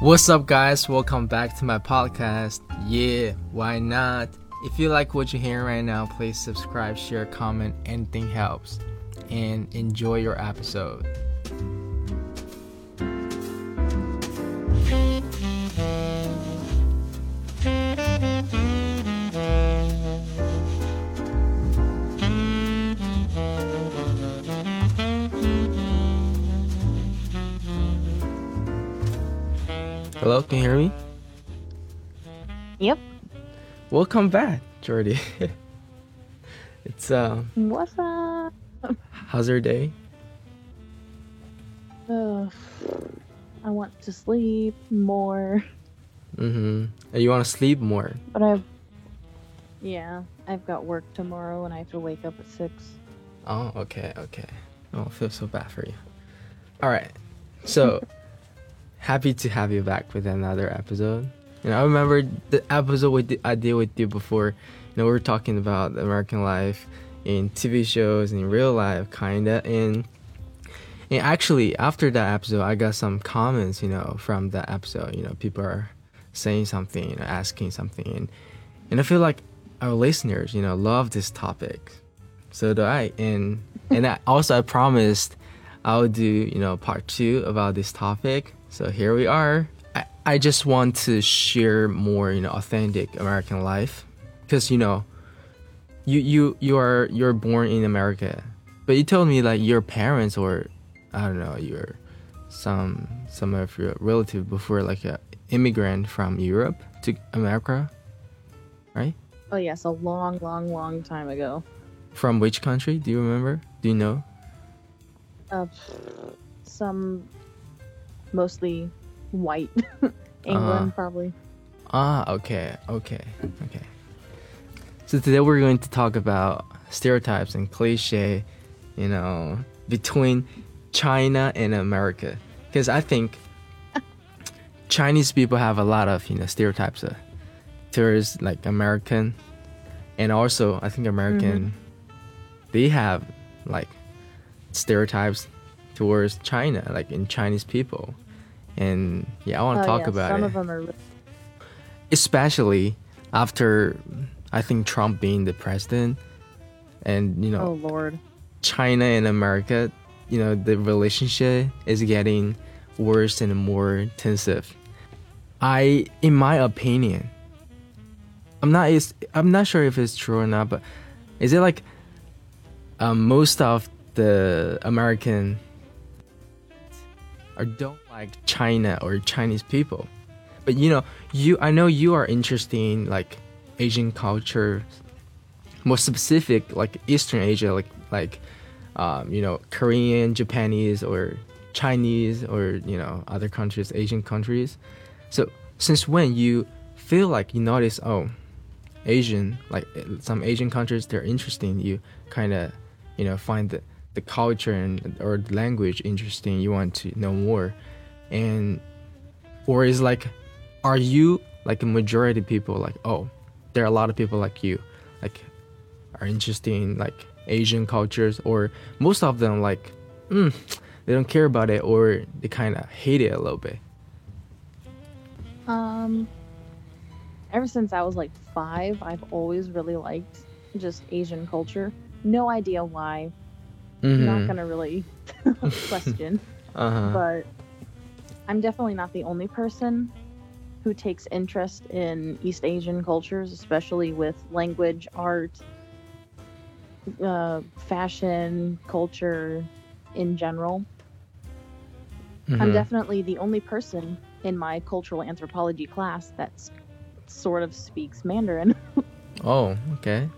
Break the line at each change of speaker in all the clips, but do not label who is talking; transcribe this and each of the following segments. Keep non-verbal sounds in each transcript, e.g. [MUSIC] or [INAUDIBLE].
What's up, guys? Welcome back to my podcast. Yeah, why not? If you like what you're hearing right now, please subscribe, share, comment. Anything helps. And enjoy your episode. Can you hear me?
Yep.
Welcome back, Jordy. [LAUGHS] it's um,
What's up?
how's your day?
Ugh. I want to sleep more,
Mm-hmm. You want to sleep more?
but I've yeah, I've got work tomorrow and I have to wake up at six.
Oh, okay, okay. Oh, I feel so bad for you. All right, so [LAUGHS] happy to have you back with another episode. You know, I remember the episode we I did with you before. You know, we were talking about American life in TV shows in real life, kinda. And and actually, after that episode, I got some comments. You know, from that episode. You know, people are saying something, you know, asking something, and and I feel like our listeners, you know, love this topic. So do I. And and I, also I promised I'll do you know part two about this topic. So here we are. I, I just want to share more you know authentic American life because you know you you you are you're born in America, but you told me like your parents or I don't know your some some of your relative before like a immigrant from Europe to America, right?
Oh yes, a long, long, long time ago.
From which country? Do you remember? Do you know?
Uh, some mostly white [LAUGHS] England
Uh-huh.
probably.
Ah, okay, okay, okay. So today we're going to talk about stereotypes and cliche, you know, between China and America. Because I think [LAUGHS] Chinese people have a lot of, you know, stereotypes uh, towards like American, and also I think American, they have like stereotypes towards China, like in Chinese people. And yeah, I want to
Oh,
talk
yeah,
about
some
it
of them are. re-
especially after I think Trump being the president, and you know
Oh lord.
China and America, you know the relationship is getting worse and more intensive. I, in my opinion, I'm not is I'm not sure if it's true or not, but is it like um, most of the American or don't like China or Chinese people? But you know, you I know you are interested in like Asian culture, more specific like Eastern Asia, like like um, you know Korean, Japanese, or Chinese, or you know other countries, Asian countries. So since when you feel like you notice oh Asian like some Asian countries they're interesting, you kind of you know find the the culture and or the language interesting, you want to know more, and or is like are you like a majority of people like oh there are a lot of people like you like are interested in like asian cultures or most of them like mm, they don't care about it or they kind of hate it a little bit
Um. Ever since I was like five, I've always really liked just Asian culture. No idea why.
mm-hmm.
Not gonna really [LAUGHS] question.
uh-huh
but I'm definitely not the only person who takes interest in East Asian cultures, especially with language, art, uh, fashion, culture in general. I'm
Mhm.
definitely the only person in my cultural anthropology class that sort of speaks Mandarin. [LAUGHS]
oh okay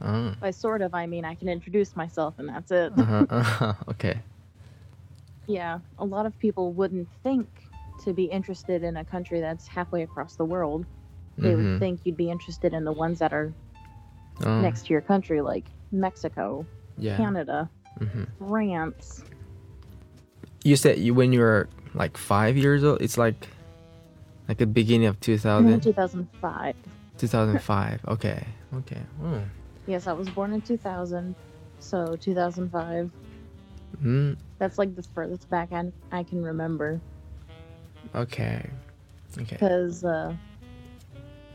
oh.
By sort of, I mean I can introduce myself and that's it.
uh-huh, uh-huh. [LAUGHS] okay
Yeah, a lot of people wouldn't think to be interested in a country that's halfway across the world. They
Mhm.
would think you'd be interested in the ones that are
oh,
next to your country, like Mexico,
yeah
Canada,
hmm
France.
you said you when you were like five years old it's like like the beginning of 2000
2005.
2005 okay okay oh.
Yes, I was born in 2000, so 2005.
Mm,
That's like the furthest back I, I can remember.
Okay. Okay.
because uh,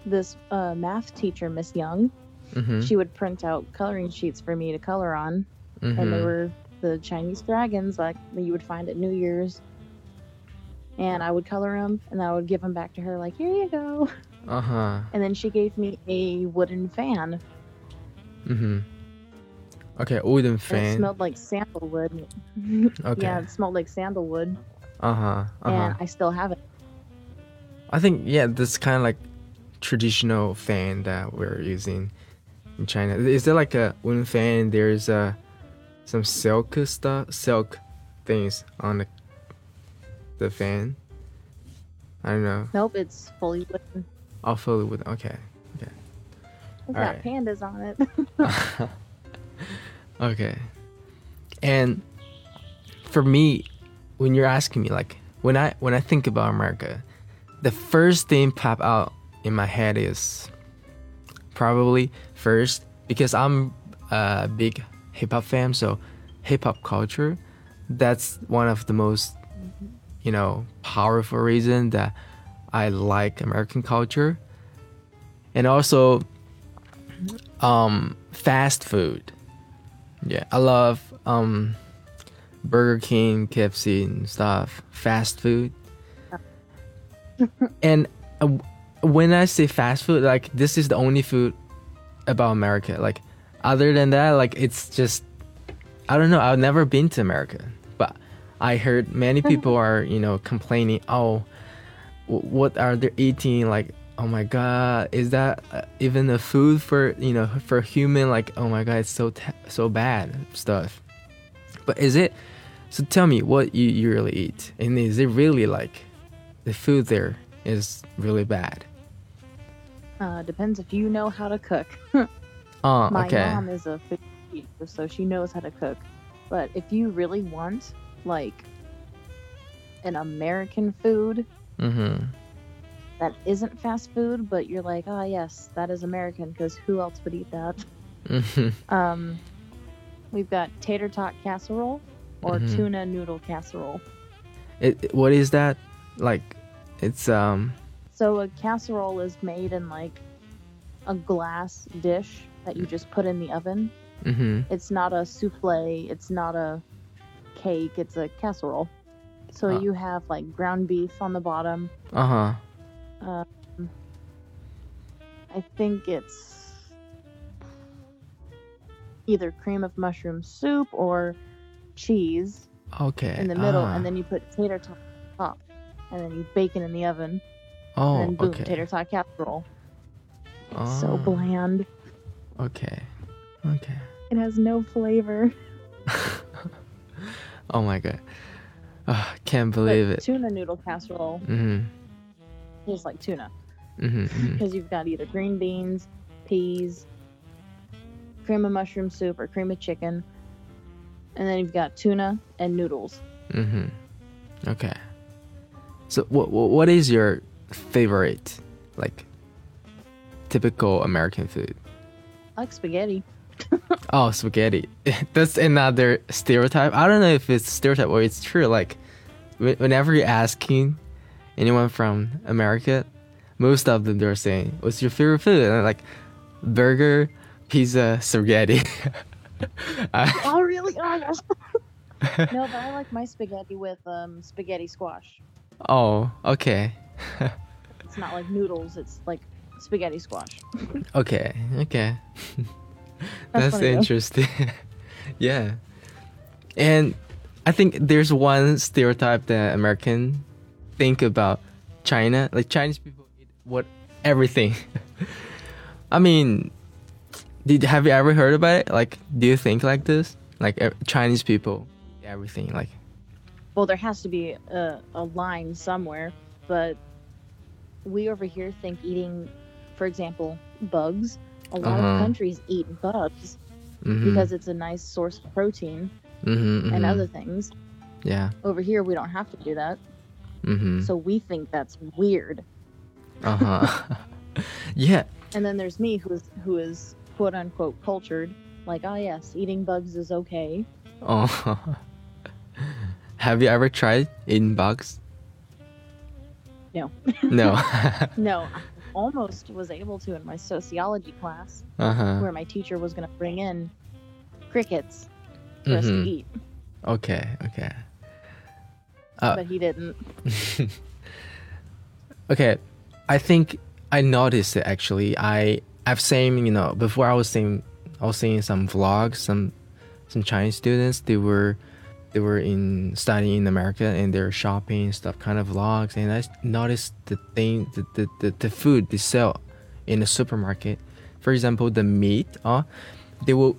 this uh, math teacher, Miss Young,
Mm-hmm.
she would print out coloring sheets for me to color on, and they
mm-hmm.
were the Chinese dragons like you would find at New Year's. And I would color them, and I would give them back to her like, "Here you go."
Uh huh.
And then she gave me a wooden fan.
Mm-hmm. Okay, wooden
And it
fan.
smelled like sandalwood. [LAUGHS]
Okay.
Yeah, it smelled like sandalwood,
Uh huh. Uh huh.
and I still have it.
I think yeah, this kind of like traditional fan that we're using in China. Is there like a wooden fan? There's uh some silk stuff, silk things on the the fan. I don't know.
Nope, it's fully wooden.
I'll fill it with okay.
It's got
Alright.
pandas on it. [LAUGHS] [LAUGHS]
okay. And for me, when you're asking me like when I when I think about America, the first thing pop out in my head is probably first because I'm a big hip hop fan, so hip hop culture that's one of the most you know powerful reason that I like American culture. And also um fast food. Yeah, I love um Burger King, KFC and stuff, fast food. [LAUGHS] and uh, when I say fast food, like this is the only food about America. Like other than that, like it's just I don't know. I've never been to America, but I heard many people [LAUGHS] are you know complaining. Oh, w- what are they eating? Like oh my god, is that uh, even a food for you know for human? Like oh my god, it's so so bad stuff. But is it? So tell me what you you really eat, and is it really like the food there is really bad?
Uh, depends if you know how to cook. [LAUGHS]
Oh,
My
okay.
mom is a food teacher, so she knows how to cook. But if you really want like an American food
Mm-hmm.
That isn't fast food, but you're like, ah, yes, that is American, because who else would eat that?
Mm-hmm. [LAUGHS]
Um, we've got tater tot casserole or
Mhm.
tuna noodle casserole.
It, what is that? Like, it's um.
So a casserole is made in like a glass dish that you just put in the oven.
Mm-hmm.
It's not a souffle. It's not a cake. It's a casserole. So
Ah.
you have like ground beef on the bottom.
Uh huh.
Um, I think it's either cream of mushroom soup or cheese
Okay.
in the middle,
ah.
and then you put tater tot on top, and then you bake it in the oven,
Oh,
and boom,
okay.
tater tot casserole. So
Oh,
bland.
Okay. Okay.
It has no flavor. [LAUGHS] [LAUGHS]
oh my god. Ah, can't
But
believe it.
Tuna noodle casserole
Mm-hmm.
Tastes like tuna
Mm-hmm. mm-hmm.
because you've got either green beans, peas, cream of mushroom soup, or cream of chicken, and then you've got tuna and noodles.
mm-hmm. Okay. So, what what what is your favorite like typical American food?
I like spaghetti. [LAUGHS]
Oh, spaghetti. [LAUGHS] That's another stereotype. I don't know if it's stereotype or it's true. Like, whenever you're asking anyone from America, most of them they're saying, "What's your favorite food?" And they're like, burger, pizza, spaghetti. [LAUGHS] I-
Oh, really? Oh, gosh. [LAUGHS] no, but I like my spaghetti with um, spaghetti squash.
oh, okay,
It's not like noodles. It's like spaghetti squash.
okay, okay. [LAUGHS]
That's
That's, interesting. yeah, and I think there's one stereotype that American think about China. Like Chinese people eat what everything. [LAUGHS] I mean, did have you ever heard about it? Like, do you think like this? Like Chinese people, eat everything. Like,
Well, there has to be a, a line somewhere, but we over here think eating, for example, bugs. A lot
Uh-huh.
of countries eat bugs
mhm,
because it's a nice source of protein
mhm,
and
mhm.
other things.
yeah,
Over here, we don't have to do that,
mm-hmm.
so we think that's weird.
uh huh, [LAUGHS] yeah.
And then there's me, who is who is quote unquote cultured. Like, oh yes, eating bugs is okay.
Oh, have you ever tried eating bugs?
No.
no. [LAUGHS] [LAUGHS]
No, I almost was able to in my sociology class,
uh huh.
where my teacher was going to bring in crickets for us to
Mhm.
eat,
Okay. Okay. Uh,
but he didn't. [LAUGHS]
okay i think i noticed it actually. I i've seen you know before i was seeing i was seeing some vlogs some some chinese students. They were they were in studying in america and they're shopping stuff kind of vlogs. And I noticed the thing the, the, the, the food they sell in the supermarket. For example the meat uh they will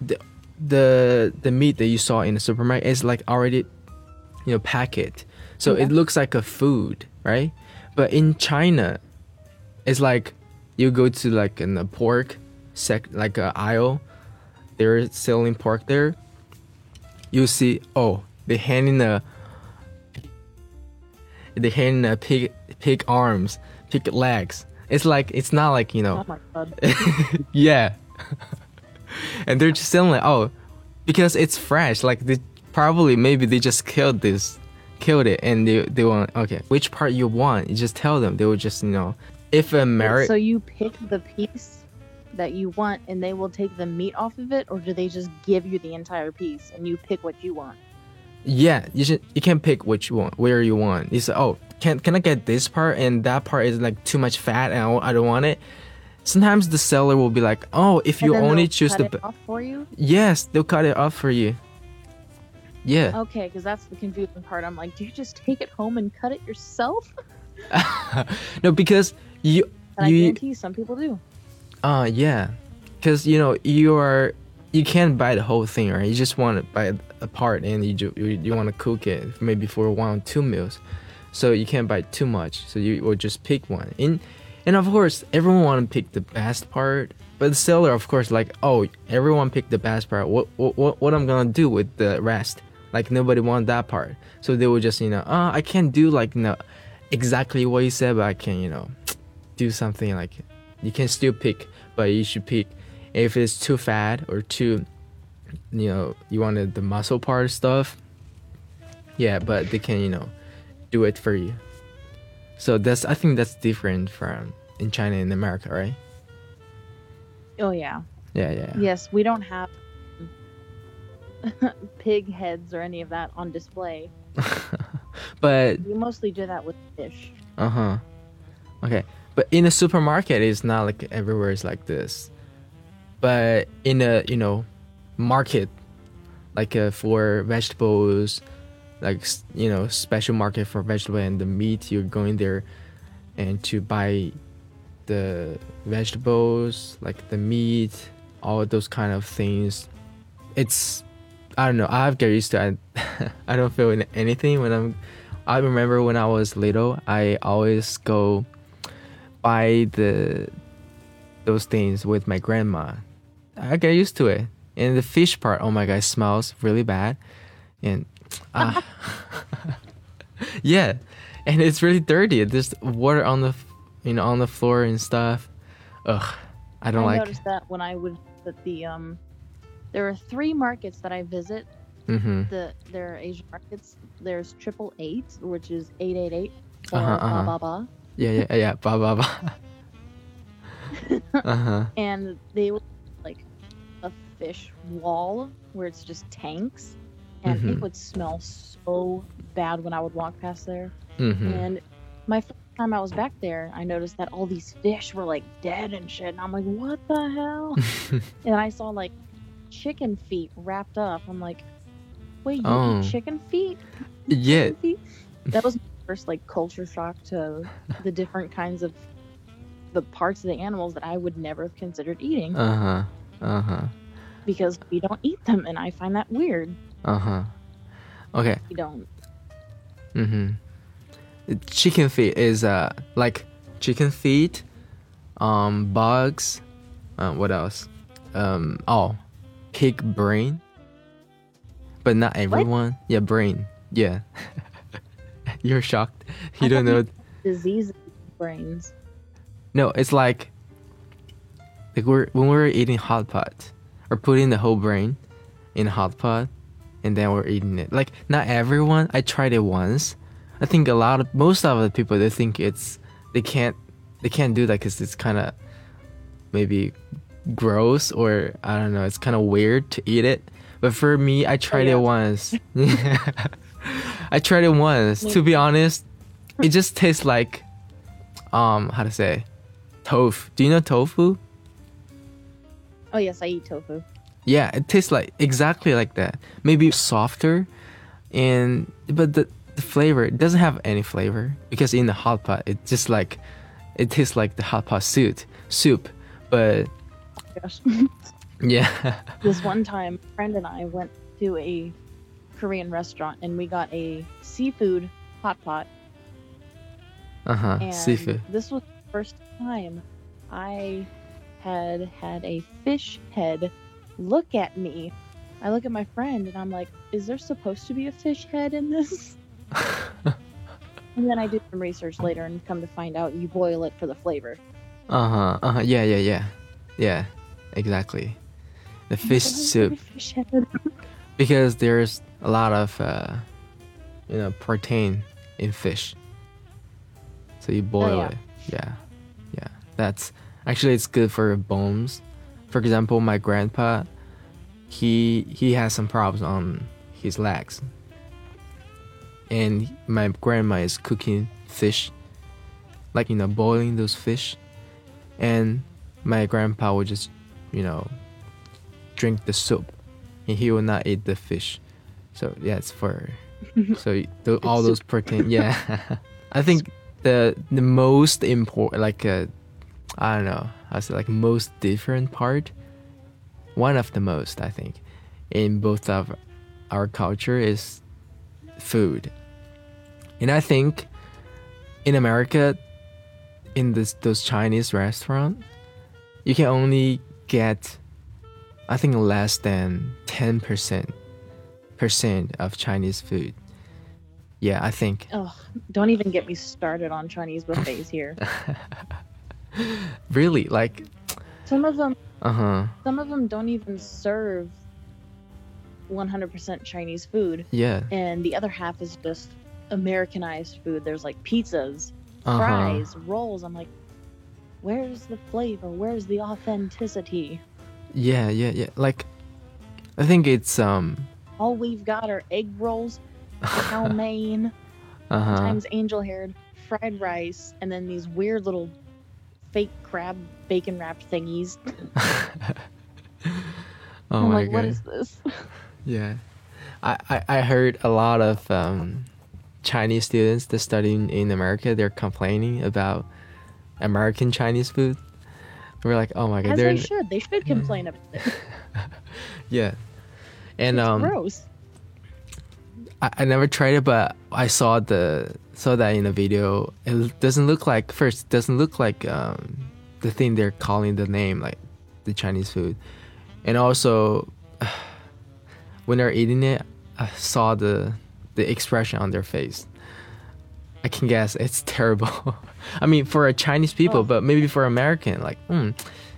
the the the meat that you saw in the supermarket is like already you know packet so
Yeah.
it looks like a food right but in china it's like you go to like in a pork sec like a aisle they're selling pork there you see oh they handing a they handing a pig pig arms pig legs it's like it's not like you know
Oh [LAUGHS]
yeah. [LAUGHS] and they're just selling like, oh, because it's fresh. Like they probably maybe they just killed this, killed it, and they they want okay, which part you want? You just tell them. They will just you know, if a merit.
So you pick the piece that you want, and they will take the meat off of it, or do they just give you the entire piece and you pick what you want?
yeah, you should you can pick which one where you want. You say, oh, can can I get this part and that part is like too much fat and I, don't- want it. Sometimes the seller will be like, oh, if you only choose
cut
the
it off for you.
yes, they'll cut it off for you. Yeah.
Okay, because that's the confusing part. I'm like, do you just take it home and cut it yourself? [LAUGHS] [LAUGHS]
no, because you
And I
you
guarantee some people do.
uh yeah, because you know you are you can't buy the whole thing, right? You just want to buy a part, and you ju- you, you want to cook it maybe for one or two meals, so you can't buy too much. So you will just pick one. And and of course, everyone want to pick the best part, but the seller, of course, like oh, everyone picked the best part. What what what, what I'm gonna do with the rest? Like nobody want that part, so they will just you know, uh, I can't do like you know exactly what you said, but I can you know do something like you can still pick, but you should pick if it's too fat or too you know you wanted the muscle part stuff. Yeah, but they can you know do it for you. So that's I think that's different from in China and America, right?
Oh. Yeah,
yeah. yeah.
Yes, we don't have [LAUGHS] pig heads or any of that on display. [LAUGHS]
but
We mostly do that with fish.
uh huh. Okay, but in a supermarket, it's not like everywhere is like this. But in a you know market, like uh, for vegetables, like you know special market for vegetable and the meat, you're going there, and to buy the vegetables, like the meat, all those kind of things. It's I don't know. I've get used to it. I [LAUGHS] don't feel anything when I'm. I remember when I was little, I always go buy the those things with my grandma. I get used to it. And the fish part, oh my god, smells really bad, and ah, [LAUGHS] yeah, and it's really dirty. There's water on the, you know, on the floor and stuff. Ugh, I don't
I
like.
noticed that when I would at the um there are three markets that I visit.
Mm-hmm.
The there are Asian markets. There's triple eight, which is eight eight eight or
Uh-huh, uh-huh.
ba ba ba.
Yeah, yeah, yeah. Ba ba ba. [LAUGHS] uh huh.
And they will like a fish wall where it's just tanks. And
Mhm.
it would smell so bad when I would walk past there.
Mm-hmm.
And my first time I was back there, I noticed that all these fish were like dead and shit. And I'm like, what the hell? [LAUGHS] and I saw like chicken feet wrapped up. I'm like, wait, you
Oh.
eat chicken feet?
yeah.
Chicken feet? That was my first like culture shock to the different kinds of the parts of the animals that I would never have considered eating
Uh huh. Uh huh.
because we don't eat them, and I find that weird.
Uh huh. Okay.
We don't.
Mm-hmm. Chicken feet is uh like chicken feet, um bugs, uh, what else? Um oh, pig brain. But not everyone. Yeah, brain. Yeah. [LAUGHS] You're shocked. You
I
don't know.
Disease brains.
No, it's like like we're when we're eating hot pot or putting the whole brain in hot pot and then we're eating it. Like not everyone. I tried it once. I think a lot of most of the people they think it's they can't they can't do that because it's kind of maybe gross or I don't know. It's kind of weird to eat it. But for me, I tried
yeah.
it once. [LAUGHS] I tried it once. To be honest, it just tastes like um how to say tofu. Do you know tofu?
Oh yes, I eat tofu.
Yeah, it tastes like exactly like that. Maybe softer, and but the, the flavor it doesn't have any flavor because in the hot pot it just like it tastes like the hot pot soup soup. But [LAUGHS] Yeah, [LAUGHS]
this one time, a friend and I went to a Korean restaurant and we got a seafood hot pot.
uh huh, seafood.
this was the first time I had had a fish head look at me. I look at my friend and I'm like, is there supposed to be a fish head in this? [LAUGHS] And then I did some research later and come to find out you boil it for the flavor.
Uh huh. Uh huh. Yeah. Yeah. Yeah. Yeah. Exactly. The fish
Why is it
soup [LAUGHS] because there's a lot of uh, you know protein in fish. So you boil
yeah.
it. Yeah. Yeah. That's actually it's good for your bones. For example, my grandpa, he he has some problems on his legs. And my grandma is cooking fish, like you know, boiling those fish, and my grandpa would just, you know, drink the soup, and he will not eat the fish. So yeah, it's for [LAUGHS] so tho- all those protein. Yeah, [LAUGHS] I think the the most important, like uh, I don't know, I say like most different part, one of the most I think, in both of our culture is food, and I think in America, in this those Chinese restaurant, you can only get, I think less than ten percent percent of Chinese food. Yeah, I think.
Ugh, don't even get me started on Chinese buffets here. [LAUGHS]
Really, like,
Some of them,
uh huh.
some of them don't even serve 100% Chinese food,
Yeah.
and the other half is just Americanized food. There's like pizzas,
Uh-huh.
fries, rolls. I'm like, where's the flavor? Where's the authenticity?
Yeah, yeah, yeah. Like, I think it's um.
All we've got are egg rolls, chow [LAUGHS] mein,
Uh huh.
sometimes angel haired, fried rice, and then these weird little fake crab bacon wrapped thingies. [LAUGHS]
oh
I'm
my
like,
god.
what is this? [LAUGHS]
Yeah, I, I I heard a lot of um, Chinese students that study in, in America. They're complaining about American Chinese food. We're like, oh my god,
As
they're
they should. They should complain about it. [LAUGHS]
yeah, and
it's
um,
gross.
I, I never tried it, but I saw the saw that in a video. It doesn't look like first. It doesn't look like um, the thing they're calling the name, like the Chinese food, and also [SIGHS] when they're eating it, I saw the the expression on their face. I can guess it's [LAUGHS] terrible. I mean, for a Chinese people,
Oh.
but maybe for American, like, mm,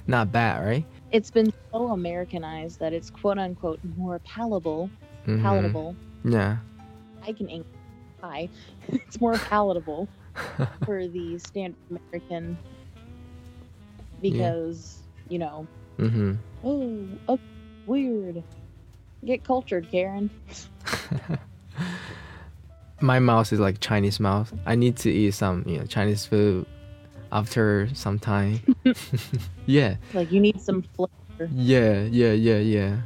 not bad, right?
It's been so Americanized that it's quote unquote more palatable.
Mhm.
Palatable.
Yeah.
I can ink pie. [LAUGHS] it's more palatable [LAUGHS] for the standard American because you know,
hmm
oh, oh, weird. Get cultured, Karen. [LAUGHS]
my mouth is like Chinese mouth. I need to eat some, you know, Chinese food after some time. [LAUGHS] [LAUGHS] yeah,
Like you need some flavor,
yeah, yeah, yeah, yeah.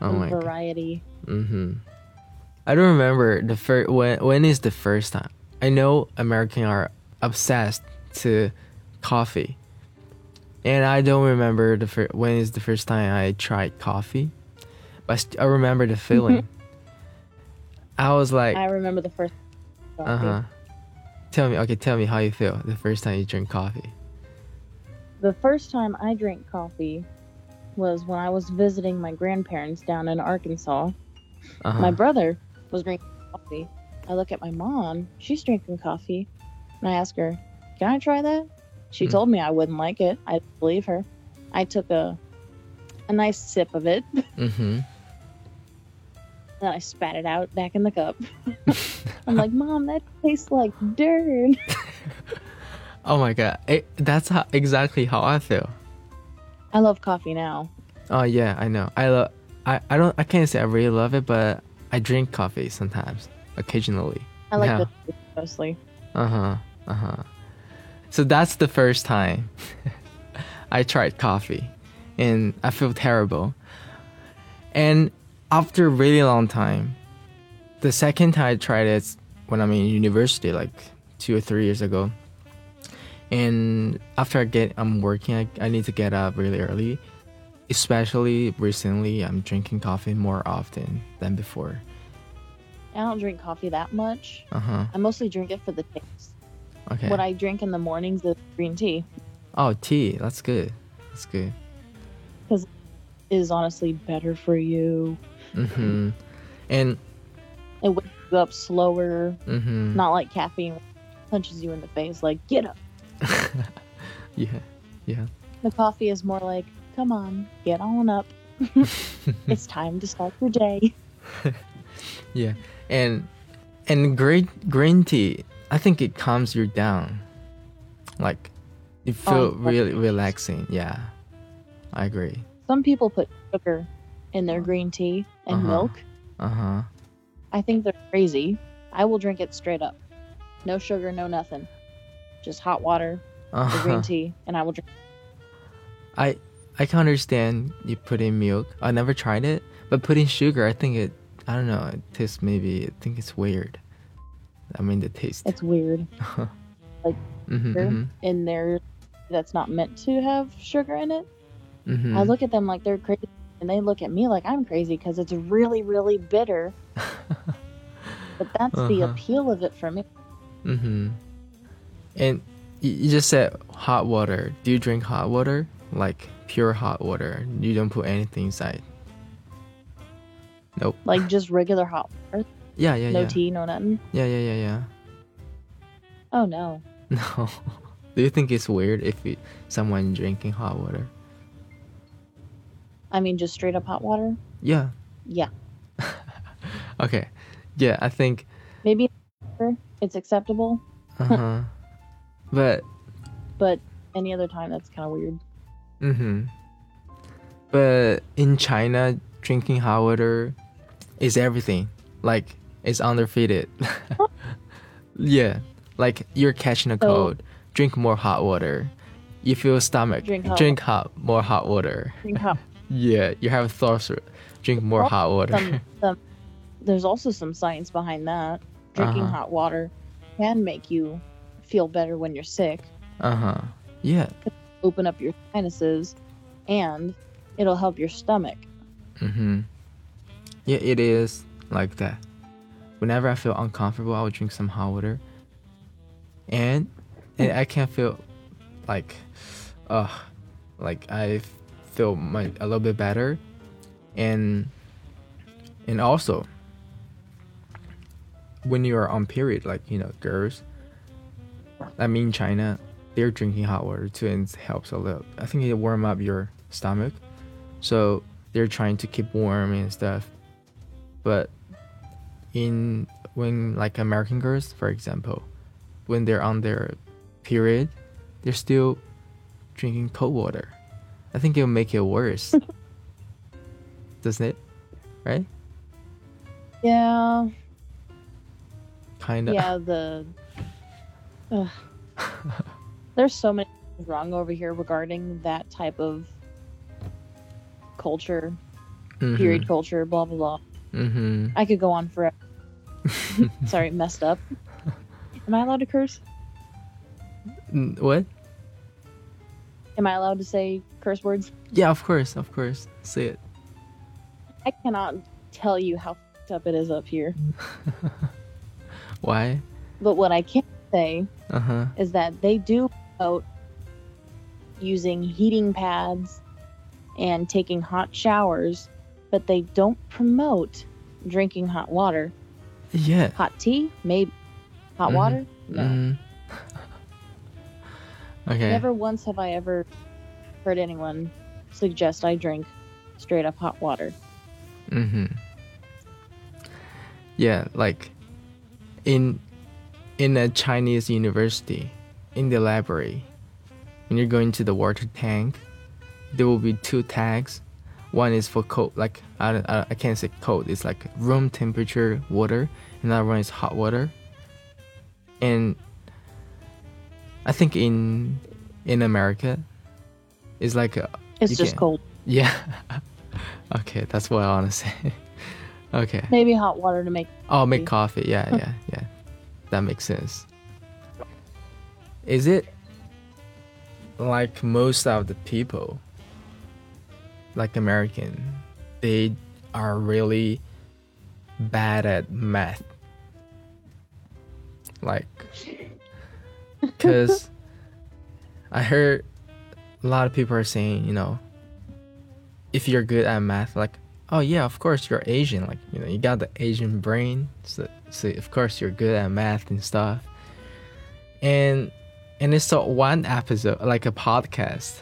Oh
some
my god.
variety.
Mm-hmm. I don't remember the first when. When is the first time? I know Americans are obsessed to coffee, and I don't remember the fir- when is the first time I tried coffee, but st- I remember the [LAUGHS] feeling. I was like,
I remember the first.
Uh huh. Tell me, okay, tell me how you feel the first time you drink coffee.
The first time I drank coffee was when I was visiting my grandparents down in Arkansas.
Uh-huh.
My brother was drinking coffee. I look at my mom, she's drinking coffee, and I ask her, Can I try that? She
Hmm.
told me I wouldn't like it. I believe her. I took a a nice sip of it,
mm-hmm.
Then I spat it out back in the cup. [LAUGHS] I'm like, Mom, that tastes like dirt. [LAUGHS]
Oh my god, it, that's how, exactly how I feel.
I love coffee now.
Oh yeah, I know. I love. I, I don't. I can't say I really love it, but I drink coffee sometimes, occasionally.
I like the mostly.
Uh huh. Uh huh. So that's the first time [LAUGHS] I tried coffee, and I feel terrible. And after a really long time, the second time I tried it when I'm in university, like two or three years ago. And after I get, I'm working. I, I need to get up really early. Especially recently, I'm drinking coffee more often than before.
I don't drink coffee that much.
Uh huh.
I mostly drink it for the taste.
Okay.
What I drink in the mornings is green tea.
oh, tea. That's good. That's good.
Because is honestly better for you.
Mm-hmm. And
It wakes you up slower.
mm-hmm.
Not like caffeine punches you in the face. Like get up. [LAUGHS]
yeah, yeah.
The coffee is more like, come on, get on up. [LAUGHS] it's time to start your day. [LAUGHS]
Yeah. And and green green tea, I think it calms you down. Like you feel
Oh,
really relaxing. Yeah. I agree.
Some people put sugar in their green tea and
Uh-huh.
milk.
Uh-huh.
I think they're crazy. I will drink it straight up. No sugar, no nothing. Just hot water, the
Uh-huh.
green tea, and I will drink.
I I can understand you put in milk. I never tried it, but putting sugar, I think it I don't know, it tastes maybe I think it's weird. I mean the taste.
It's weird. [LAUGHS]
mm-hmm,
sugar.
mm-hmm,
In there that's not meant to have sugar in it.
mm-hmm.
I look at them like they're crazy, and they look at me like I'm crazy because it's really, really bitter. [LAUGHS] But that's the
Uh-huh.
appeal of it for me.
Mm-hmm. And you just said hot water. Do you drink hot water? Like pure hot water. You don't put anything inside. Nope.
Like [LAUGHS] just regular hot water,
Yeah, yeah,
no
yeah.
tea, no nothing.
Yeah, yeah, yeah, yeah.
Oh no. [LAUGHS]
No. Do you think it's weird if you, someone drinking hot water?
I mean, just straight up hot water.
Yeah.
Yeah, [LAUGHS]
Okay. Yeah, I think.
maybe it's acceptable,
Uh huh. [LAUGHS] but.
but any other time that's kind of weird.
Mm-hmm. But in China, drinking hot water is everything. Like it's undefeated. [LAUGHS] yeah, like you're catching a cold. Drink more hot water. You feel stomach.
Drink hot
Drink hot, more hot water.
Drink hot.
Yeah, you have thirst. Drink more hot water.
some, [LAUGHS] some, there's also some science behind that. Drinking
Uh-huh.
hot water can make you feel better when you're sick.
uh huh. Yeah.
Open up your sinuses, and it'll help your stomach.
Mm-hmm. Yeah, it is like that. Whenever I feel uncomfortable, I will drink some hot water, and, and I can feel like, uh, like I feel my, a little bit better, and and also when you are on period, like you know, girls. I mean, China, they're drinking hot water too, and it helps a little. I think it warm up your stomach, so they're trying to keep warm and stuff. But in when like American girls, for example, when they're on their period, they're still drinking cold water. I think it'll make it worse. [LAUGHS] Doesn't it? Right?
Yeah,
Kinda.
yeah. The Ugh. there's so many things wrong over here regarding that type of culture,
Mhm.
period culture, blah blah blah.
Mhm.
I could go on forever. [LAUGHS] Sorry, messed up. Am I allowed to curse?
What?
Am I allowed to say curse words?
Yeah, of course, of course. Say it.
I cannot tell you how fucked up it is up here. [LAUGHS]
Why?
But what I can say
Uh huh.
is that they do promote using heating pads and taking hot showers, but they don't promote drinking hot water.
Yeah.
Hot tea, maybe. Hot
Mhm.
water? No.
Mhm. Okay.
Never once have I ever heard anyone suggest I drink straight up hot water.
Mm-hmm. Yeah, like in in a Chinese university, in the library, when you're going to the water tank, there will be two tags. One is for cold, like I, I, I can't say cold. It's like room temperature water. Another one is hot water. And I think in in America, it's like a,
It's just
can't-
cold.
yeah. [LAUGHS] okay, that's what I want to say. [LAUGHS] okay.
Maybe hot water to make.
Oh, make coffee. Yeah, yeah, yeah. That makes sense. Is it like most of the people, like American, they are really bad at math? Like, because I heard a lot of people are saying, you know, if you're good at math, like, oh yeah, of course you're Asian, like, you know, you got the Asian brain, so, so of course you're good at math and stuff. And and it's so one episode, like a podcast.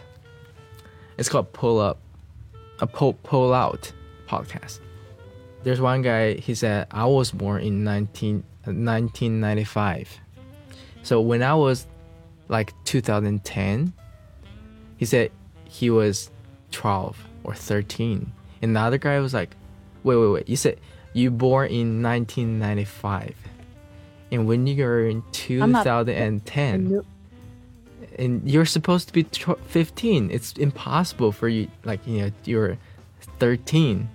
It's called Pull Up, a pull pull out podcast. There's one guy. He said I was born in 19, 1995. So when I was like 2010, he said he was 12 or 13. And the other guy was like, wait, wait, wait. You said you born in 1995. And when you were in
I'm not-
2010, and you're supposed to be 15 it's impossible for you like you know you're 13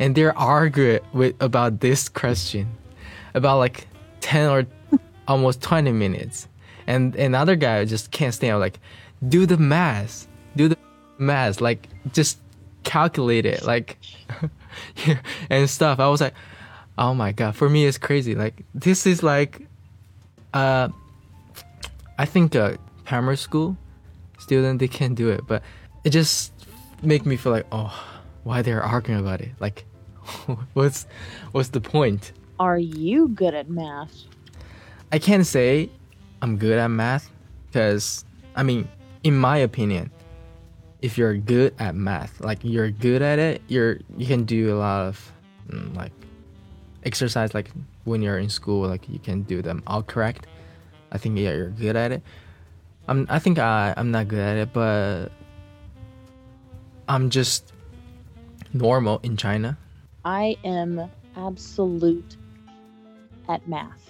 and they're arguing with about this question about like 10 or almost 20 minutes and another guy just can't stand like do the math do the math like just calculate it like [LAUGHS] and stuff i was like oh my god for me it's crazy like this is like uh I think uh, primary school student they can do it, but it just make me feel like oh, why they're arguing about it? Like, [LAUGHS] what's what's the point?
Are you good at math?
I can't say I'm good at math because I mean, in my opinion, if you're good at math, like you're good at it, you're you can do a lot of mm, like exercise like when you're in school, like you can do them all correct. I think yeah, you're good at it. I'm I think I I'm not good at it, but I'm just normal in China.
I am absolute at math.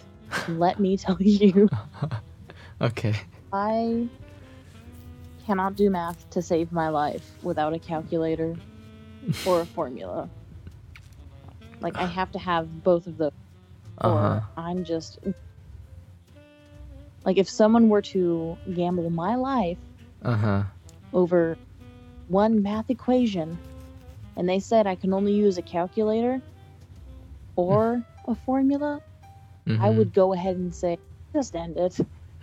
Let me tell you, [LAUGHS]
Okay.
I cannot do math to save my life without a calculator or a formula. Like I have to have both of those, or I'm just like if someone were to gamble my life
Uh huh.
over one math equation and they said I can only use a calculator or [LAUGHS] a formula, I
Mhm.
would go ahead and say, just end it. [LAUGHS]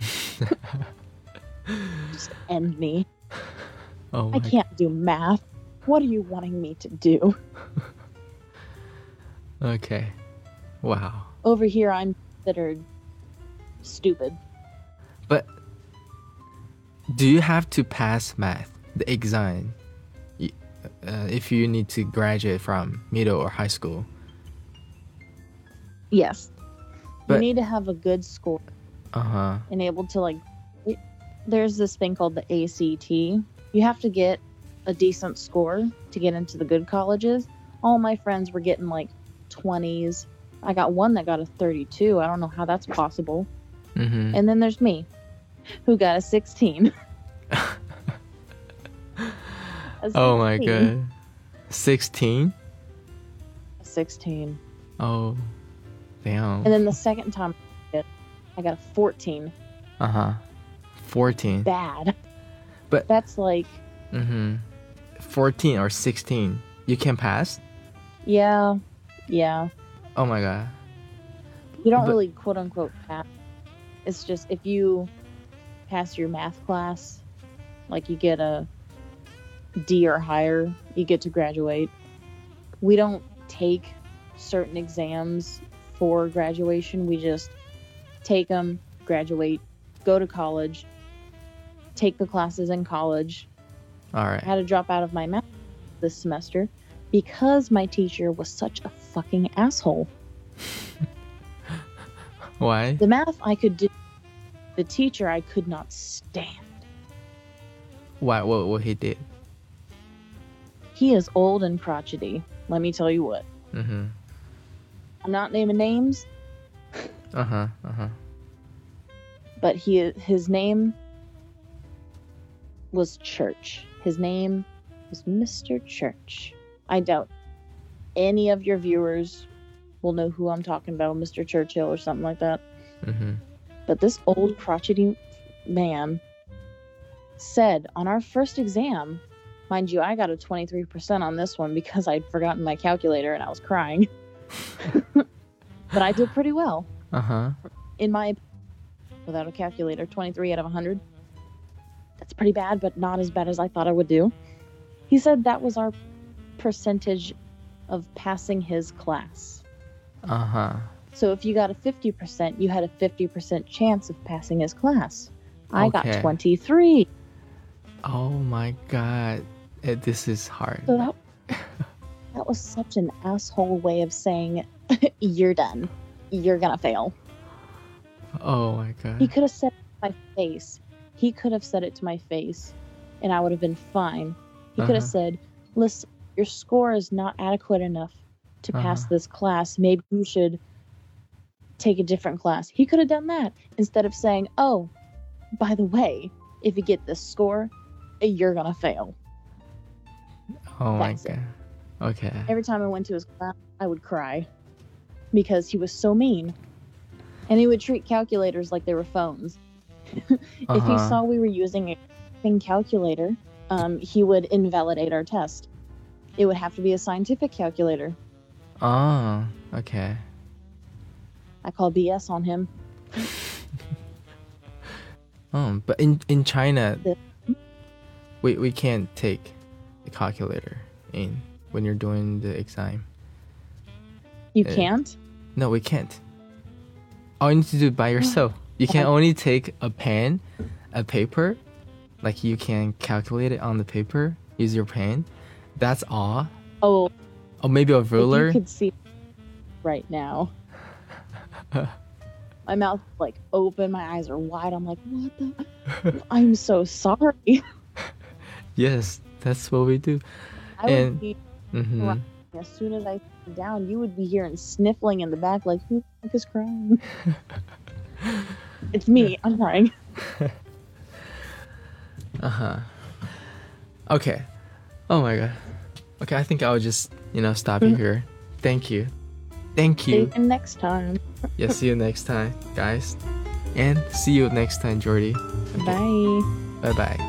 just end me.
Oh
I can't do math. What are you wanting me to do? [LAUGHS]
Okay. Wow.
Over here, I'm considered stupid.
But do you have to pass math, the exam, uh, if you need to graduate from middle or high school?
Yes.
But-
you need to have a good score
Uh huh.
and able to, like, it- there's this thing called the ACT. You have to get a decent score to get into the good colleges. All my friends were getting like 20s. I got one that got a 32. I don't know how that's possible.
Mm-hmm.
And then there's me, who got a 16. [LAUGHS] A
Oh my god. 16?
16.
Oh. Damn.
And then the second time I did I got a 14.
Uh huh. 14.
Bad.
But-
that's like,
Mm-hmm. 14 or 16. You can pass?
yeah, yeah.
Oh my god.
You don't
But-
really quote unquote pass. It's just if you pass your math class, like you get a D or higher, you get to graduate. We don't take certain exams for graduation. We just take them, graduate, go to college, take the classes in college.
All right.
I had to drop out of my math this semester because my teacher was such a fucking asshole. [LAUGHS]
Why?
The math I could do. The teacher I could not stand.
Why? What? What he did?
He is old and crotchety. Let me tell you what.
Mm-hmm.
I'm not naming names,
Uh huh. Uh huh.
but he his name was Church. His name was Mr. Church. I doubt any of your viewers will know who I'm talking about, Mr. Churchill or something like that.
Mm-hmm.
But this old crotchety man said on our first exam, mind you, I got a 23% on this one because I'd forgotten my calculator and I was crying. [LAUGHS] [LAUGHS] but I did pretty well
Uh huh.
in my without a calculator 23 out of 100 that's pretty bad but not as bad as i thought i would do he said that was our percentage of passing his class
Uh huh.
so if you got a 50% you had a 50% chance of passing his class i
Okay.
got 23
Oh my god. This is hard.
so that [LAUGHS] that was such an asshole way of saying [LAUGHS] you're done you're gonna fail
Oh my God.
He could have said it to my face. He could have said it to my face, and I would have been fine. He could have
Uh-huh.
said, "Listen, your score is not adequate enough to pass
Uh-huh.
this class. Maybe you should take a different class." He could have done that instead of saying, "Oh, by the way, if you get this score, you're gonna fail."
Oh my
God. it.
Okay.
Every time I went to his class, I would cry because he was so mean, and he would treat calculators like they were phones. [LAUGHS] if he
Uh-huh.
saw we were using a thing calculator, um, he would invalidate our test. It would have to be a scientific calculator.
Oh. Okay.
I call BS on him.
Um. [LAUGHS] But in in China,
The-
we we can't take the calculator in when you're doing the exam.
You
Eh.
can't.
No, we can't. All you need to do it by yourself. You can only take a pen, a paper, like you can calculate it on the paper. Use your pen. That's all.
Oh,
Or maybe a
if
ruler.
you could see right now. [LAUGHS] my mouth like open, my eyes are wide. I'm like, what the? [LAUGHS] I'm so sorry. [LAUGHS]
Yes, that's what we do.
I would
And-
be
hmm
Right. as soon as I sit down, you would be hearing sniffling in the back, like who the fuck is crying? [LAUGHS] it's me. I'm crying. [LAUGHS]
Uh huh. Okay. Oh my god. Okay, I think I'll just you know stop you
Mhm.
here. Thank you. Thank you.
And next time. [LAUGHS]
yeah. See you next time, guys. And see you next time, Jordy.
Bye.
Bye bye.